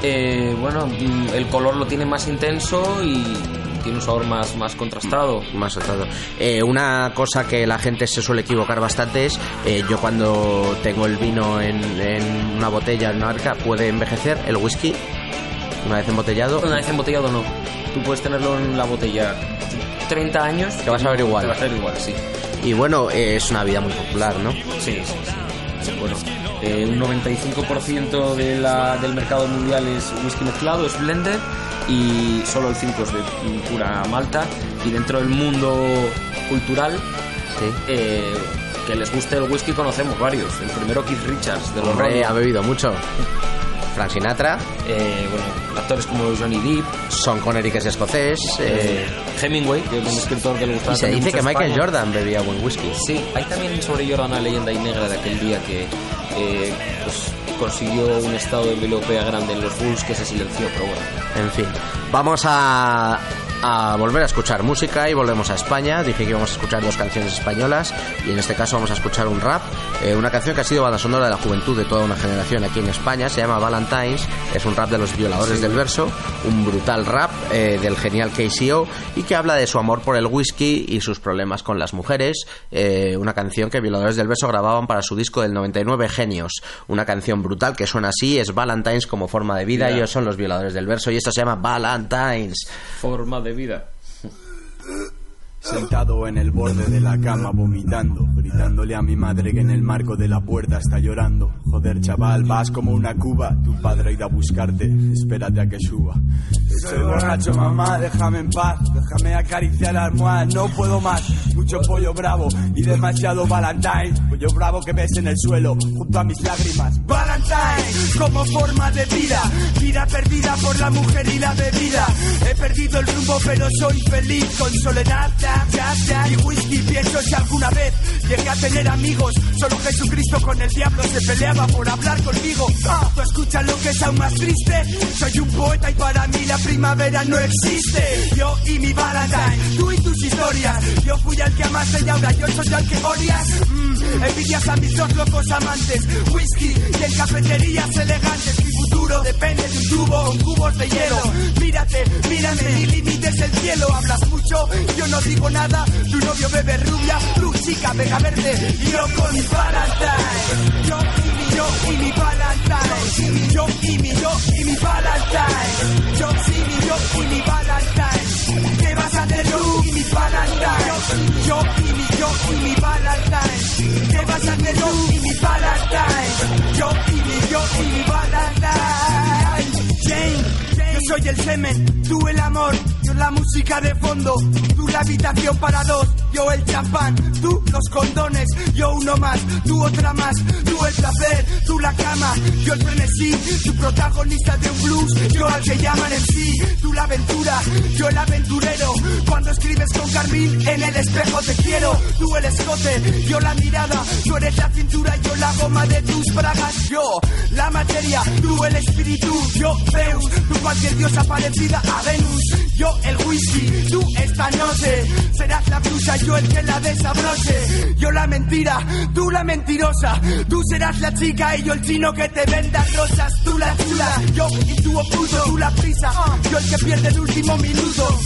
S2: Eh, bueno, mm, el color lo tiene más intenso y tiene un sabor más, más contrastado.
S1: más tratado. Eh, una cosa que la gente se suele equivocar bastante es, eh, yo cuando tengo el vino en, en una botella, en una arca, puede envejecer el whisky una vez embotellado.
S2: Una vez embotellado no. Tú puedes tenerlo en la botella 30 años.
S1: Te vas a ver igual.
S2: Te vas a ver igual, sí.
S1: Y bueno, eh, es una vida muy popular, ¿no?
S2: Sí, sí. Sí, Bueno, eh, un 95% de la, del mercado mundial es whisky mezclado, es blended, y solo el 5 es de pura malta. Y dentro del mundo cultural,
S1: Sí.
S2: eh, que les guste el whisky, conocemos varios. El primero, Keith Richards, de los
S1: Hombre, ha bebido mucho. Frank Sinatra,
S2: Eh, bueno, actores como Johnny Depp,
S1: Sean Connery, que es escocés. eh,
S2: Hemingway, que es un escritor que le gustaba
S1: y se dice que Michael
S2: España.
S1: Jordan bebía buen whisky.
S2: Sí, hay también sobre Jordan una leyenda y negra de aquel día que pues, consiguió un estado de melopea grande en los Bulls que se silenció, pero bueno.
S1: En fin, vamos a, a volver a escuchar música y volvemos a España. Dije que íbamos a escuchar dos canciones españolas y en este caso vamos a escuchar un rap. eh, una canción que ha sido banda sonora de la juventud de toda una generación aquí en España. Se llama Valentines. Es un rap de los violadores del verso. Un brutal rap eh, del genial KCO y que habla de su amor por el whisky y sus problemas con las mujeres. eh, una canción que violadores del verso grababan para su disco del 99 Genios. Una canción brutal que suena así. Es Valentines como forma de vida.
S2: Ya.
S1: Ellos son los violadores del verso y esto se llama Valentines.
S2: Forma de vida.
S9: Sentado en el borde de la cama vomitando, gritándole a mi madre que en el marco de la puerta está llorando. Joder, chaval, vas como una cuba, tu padre ha ido a buscarte, espérate a que suba. Estoy borracho, mamá, déjame en paz, déjame acariciar la almohada, no puedo más. Mucho pollo bravo y demasiado Valentine, pollo bravo que ves en el suelo, junto a mis lágrimas. Valentine, como forma de vida, vida perdida por la mujer y la bebida. He perdido el rumbo, pero soy feliz con soledad, ya, ya, ya, y whisky. Pienso si alguna vez llegué a tener amigos, solo Jesucristo con el diablo se peleaba por hablar conmigo. Ah, ¿Tú escuchas lo que es aún más triste? Soy un poeta y para mí la primavera no existe. Yo y mi Valentine, tú y tus historias. Yo fui al que amaste y ahora yo soy al que odias. Envidias a mis dos locos amantes, whisky y en cafeterías elegantes. Mi futuro depende de un tubo con cubos de hielo. Mírate, mírame, mi límite es el cielo. Hablas mucho, yo no digo nada. Tu novio bebe rubia, tu chica pega verde. Y yo con mi Valentine. Yo y mi, yo y mi Valentine. Yo y mi, yo y mi Valentine. Yo sí, mi, yo y mi Valentine. ¿Qué vas a hacer tú y mi Valentine? Yo y mi, yo y mi Valentine. ¿Qué vas a hacer tú y mi Valentine? Yo y mi, yo y mi Valentine. Jane, yo soy el semen, tú el amor, yo la música de fondo, tú la habitación para dos, yo el champán, tú los condones, yo uno más, tú otra más, tú el placer, tú la cama, yo el frenesí, tu protagonista de un blues, yo al que llaman en sí, tú la aventura, yo el aventurero, cuando escribes con carmín en el espejo te quiero, tú el escote, yo la mirada, tú eres la cintura, yo la goma de tus bragas, yo la materia, tú el espíritu, yo Zeus, tú cualquier diosa parecida a Venus, yo el whisky, tú esta noche serás la blusa, yo el que la desabroche. Yo la mentira, tú la mentirosa, tú serás la chica y yo el chino que te venda rosas, tú la chula, yo y tú opuso, tú la prisa, yo el que pierde el último minuto.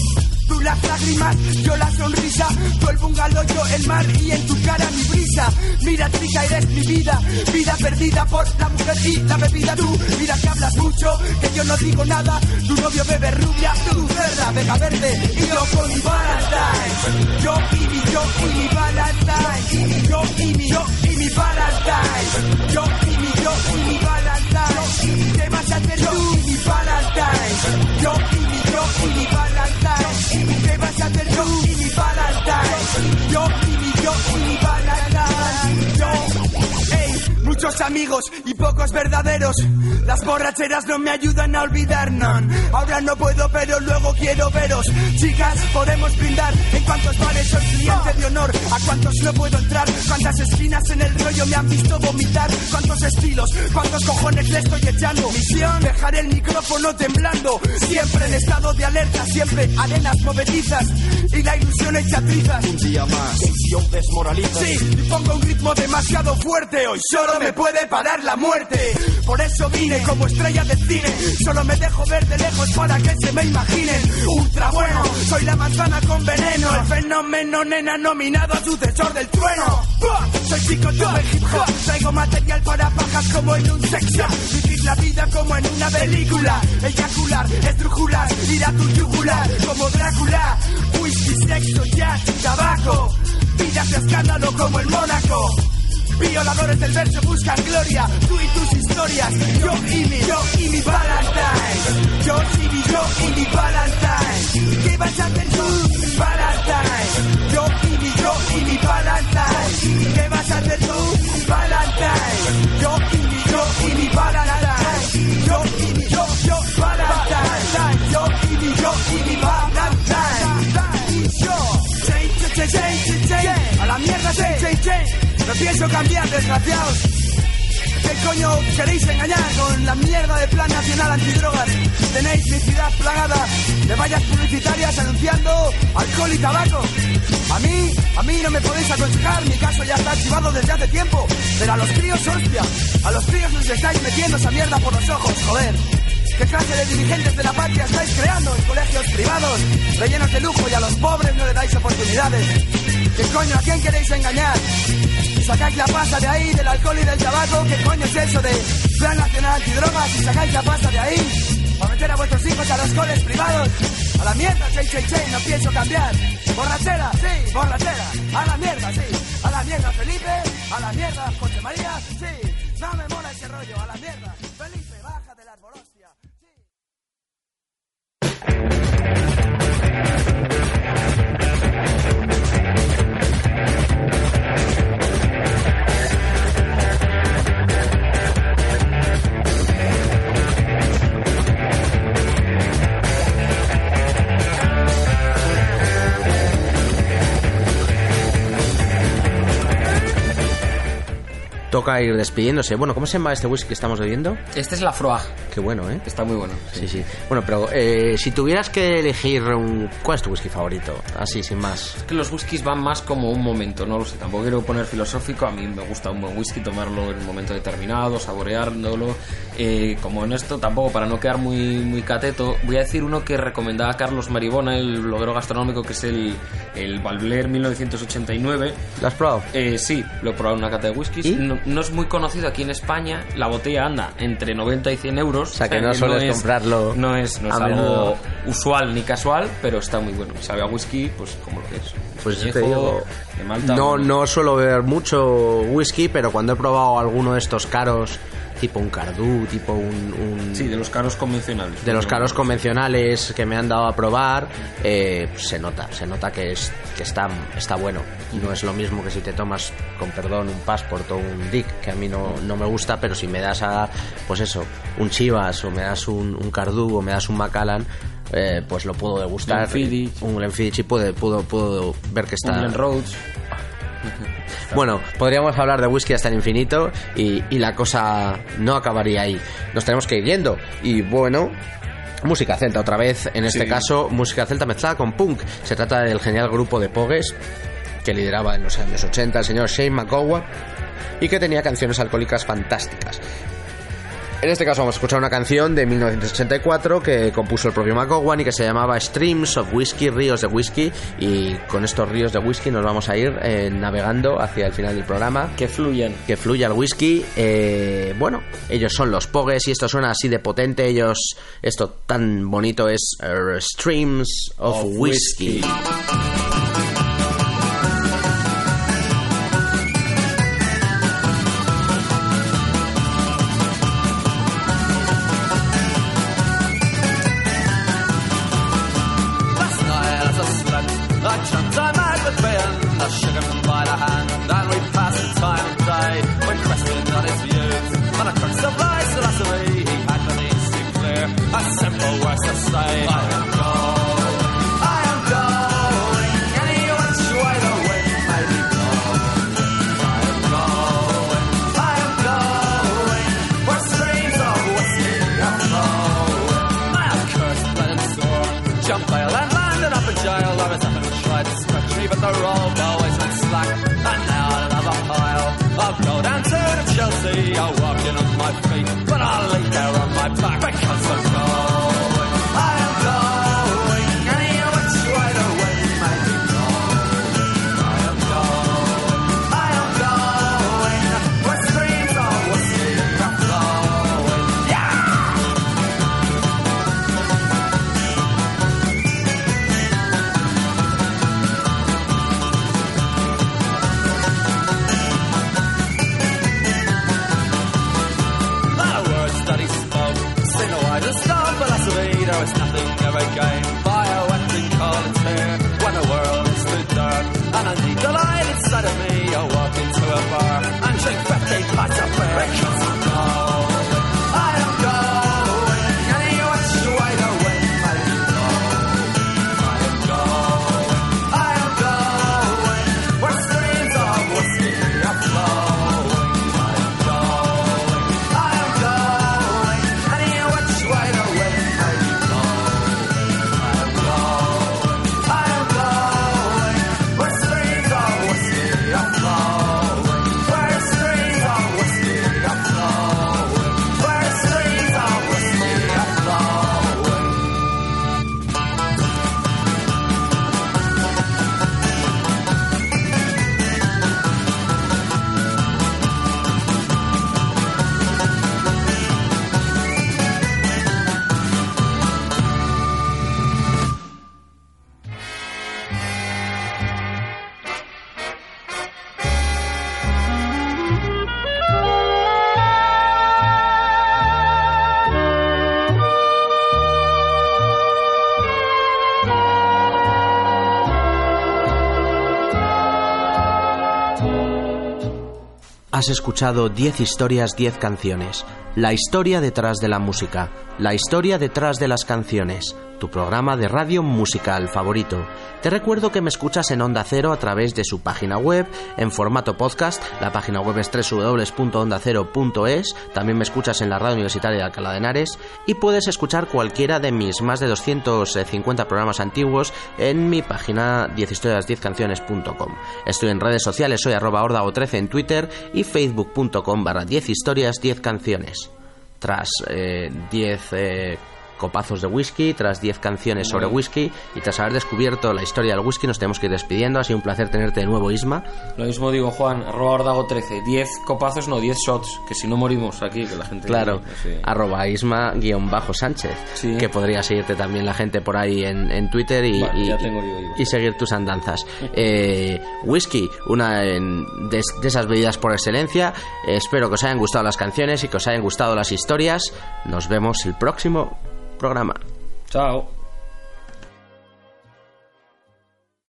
S9: Tú las lágrimas, yo la sonrisa, tú el bungalow, yo el mar y en tu cara mi brisa. Mira chica, eres mi vida, vida perdida por la mujer y la bebida. Tú, mira que hablas mucho, que yo no digo nada. Tu novio bebe rubia, tú cerda, deja verde y yo con mi Valentine. Yo y mi, yo y mi Valentine. Yo y mi, yo y mi Valentine. Yo y mi, yo y mi Valentine. ¿Qué vas a hacer tú muchos amigos y pocos verdaderos. Las borracheras no me ayudan a olvidar, non. Ahora no puedo, pero luego quiero veros. Chicas, podemos brindar. En cuantos bares soy cliente de honor. A cuántos no puedo entrar. Cuántas esquinas en el rollo me han visto vomitar. Cuántos estilos, cuántos cojones le estoy echando. Misión, dejar el micrófono temblando. Siempre en estado de alerta, siempre arenas movedizas. Y la ilusión hecha trizas.
S10: Un día más, visión desmoraliza.
S9: Sí, y pongo un ritmo demasiado fuerte. Hoy solo me puede parar la muerte. Por eso vine como estrella de cine. Solo me dejo ver de lejos para que se me imaginen. Ultra bueno, soy la manzana con veneno. El fenómeno nena nominado a sucesor del trueno. Soy chico yo del hip hop. Traigo material para pajas como en un sex shop. Vivir la vida como en una película. Eyacular, estrujular, ir a tu yugular. Como Drácula. Whisky, sexo, jazz, tabaco. Vidas de escándalo como el Mónaco. Violadores del verso buscan gloria, tú y tus historias, yo y mi, yo y mi Valentine, yo y mi, yo y mi Valentine, ¿qué vas a hacer tú, Valentine? Yo y mi, yo y mi Valentine, ¿qué vas a hacer tú, Valentine? Yo y mi, yo y mi Valentine, No pienso cambiar, desgraciados. ¿Qué coño queréis engañar con la mierda de plan nacional antidrogas? Tenéis mi ciudad plagada de vallas publicitarias anunciando alcohol y tabaco. A mí, a mí no me podéis aconsejar, mi caso ya está archivado desde hace tiempo. Pero a los críos, hostia, a los críos les estáis metiendo esa mierda por los ojos, joder. ¿Qué clase de dirigentes de la patria estáis creando en colegios privados, rellenos de lujo y a los pobres no le dais oportunidades? ¿Qué coño, a quién queréis engañar? Sacáis la pasta de ahí, del alcohol y del tabaco. ¿Qué coño es eso de Plan Nacional Antidrogas? Y sacáis la pasta de ahí para meter a vuestros hijos a los coles privados. A la mierda, chey, chey, chey, no pienso cambiar. Borrachera, sí, borrachera. A la mierda, sí. A la mierda, Felipe. A la mierda, José María, sí. No me mola ese rollo, a la mierda.
S1: Toca ir despidiéndose. Bueno, ¿cómo se llama este whisky que estamos bebiendo?
S2: Este es la Froag,
S1: Qué bueno, ¿eh?
S2: está muy bueno.
S1: Sí, sí. Bueno, pero eh, si tuvieras que elegir un... ¿Cuál es tu whisky favorito? Así, sin más.
S2: Es que los whiskies van más como un momento, no lo sé, tampoco quiero poner filosófico, a mí me gusta un buen whisky, tomarlo en un momento determinado, saboreándolo, eh, como en esto, tampoco para no quedar muy, muy cateto, voy a decir uno que recomendaba Carlos Maribona, el bloguero gastronómico, que es el, el Balbler 1989.
S1: ¿Lo has probado?
S2: Eh, sí, lo he probado en una cata de whiskies. No, no es muy conocido aquí en España. La botella anda entre 90 y 100 euros.
S1: O sea, que no sueles
S2: es-
S1: comprarlo
S2: No es, no es
S1: a
S2: algo
S1: menudo.
S2: usual ni casual, pero está muy bueno. Sabe a whisky, pues como lo que es.
S1: Pues
S2: Añejo,
S1: te digo,
S2: de Malta.
S1: no, no suelo beber mucho whisky, pero cuando he probado alguno de estos caros, tipo un Cardú, tipo un... un-
S2: Sí, de los caros convencionales.
S1: de los caros convencionales que me han dado a probar, eh, pues se nota, se nota que, es, que está, está bueno. No es lo mismo que si te tomas, con perdón, un Passport o un Dick, que a mí no, no me gusta, pero si me das a, pues eso, un Chivas o me das un, un Cardú o me das un Macallan, eh, pues lo puedo degustar.
S2: Glenfiddich.
S1: Un Glenfiddich y puedo, puedo, puedo ver que está...
S2: Un Glen Rhodes.
S1: Bueno, podríamos hablar de whisky hasta el infinito y, y la cosa no acabaría ahí. Nos tenemos que ir yendo. Y bueno, Música celta otra vez, en este
S2: Sí.
S1: caso música celta mezclada con punk. Se trata del genial grupo de Pogues que lideraba en los años 80 el señor Shane McGowan y que tenía canciones alcohólicas fantásticas. En este caso vamos a escuchar una canción de 1984 que compuso el propio McGowan y que se llamaba Streams of Whiskey, Ríos de Whisky y con estos ríos de whisky nos vamos a ir eh, navegando hacia el final del programa
S2: Que fluyan.
S1: que fluya el whisky. Eh, bueno, ellos son los Pogues y esto suena así de potente. Ellos, esto tan bonito es eh, Streams of,
S2: Of
S1: Whiskey.
S2: Whiskey.
S1: Has escuchado 10 historias, 10 canciones. La historia detrás de la música. La historia detrás de las canciones. Tu programa de radio musical favorito. Te recuerdo que me escuchas en Onda Cero a través de su página web, en formato podcast. La página web es www.ondacero.es. También me escuchas en la radio universitaria de Alcalá de Henares. Y puedes escuchar cualquiera de mis más de 250 programas antiguos en mi página 10historias10canciones.com. Estoy en redes sociales, soy arroba ordago13 en Twitter y facebook.com barra 10 historias 10 canciones. Tras eh, 10 eh, copazos de whisky, tras 10 canciones sobre whisky y tras haber descubierto la historia del whisky nos tenemos que ir despidiendo. Ha sido un placer tenerte de nuevo, Isma.
S2: Lo mismo digo, Juan, arroba ordago 13. 10 copazos, no, 10 shots. Que si no morimos aquí, que la gente.
S1: Claro,
S2: Sí.
S1: arroba Isma guion bajo Sánchez,
S2: Sí.
S1: que podría seguirte también la gente por ahí en, en Twitter y, seguir tus andanzas. Eh, whisky, una en- de, de esas bebidas por excelencia. Eh, espero que os hayan gustado las canciones y que os hayan gustado las historias. Nos vemos el próximo programa.
S2: Chao.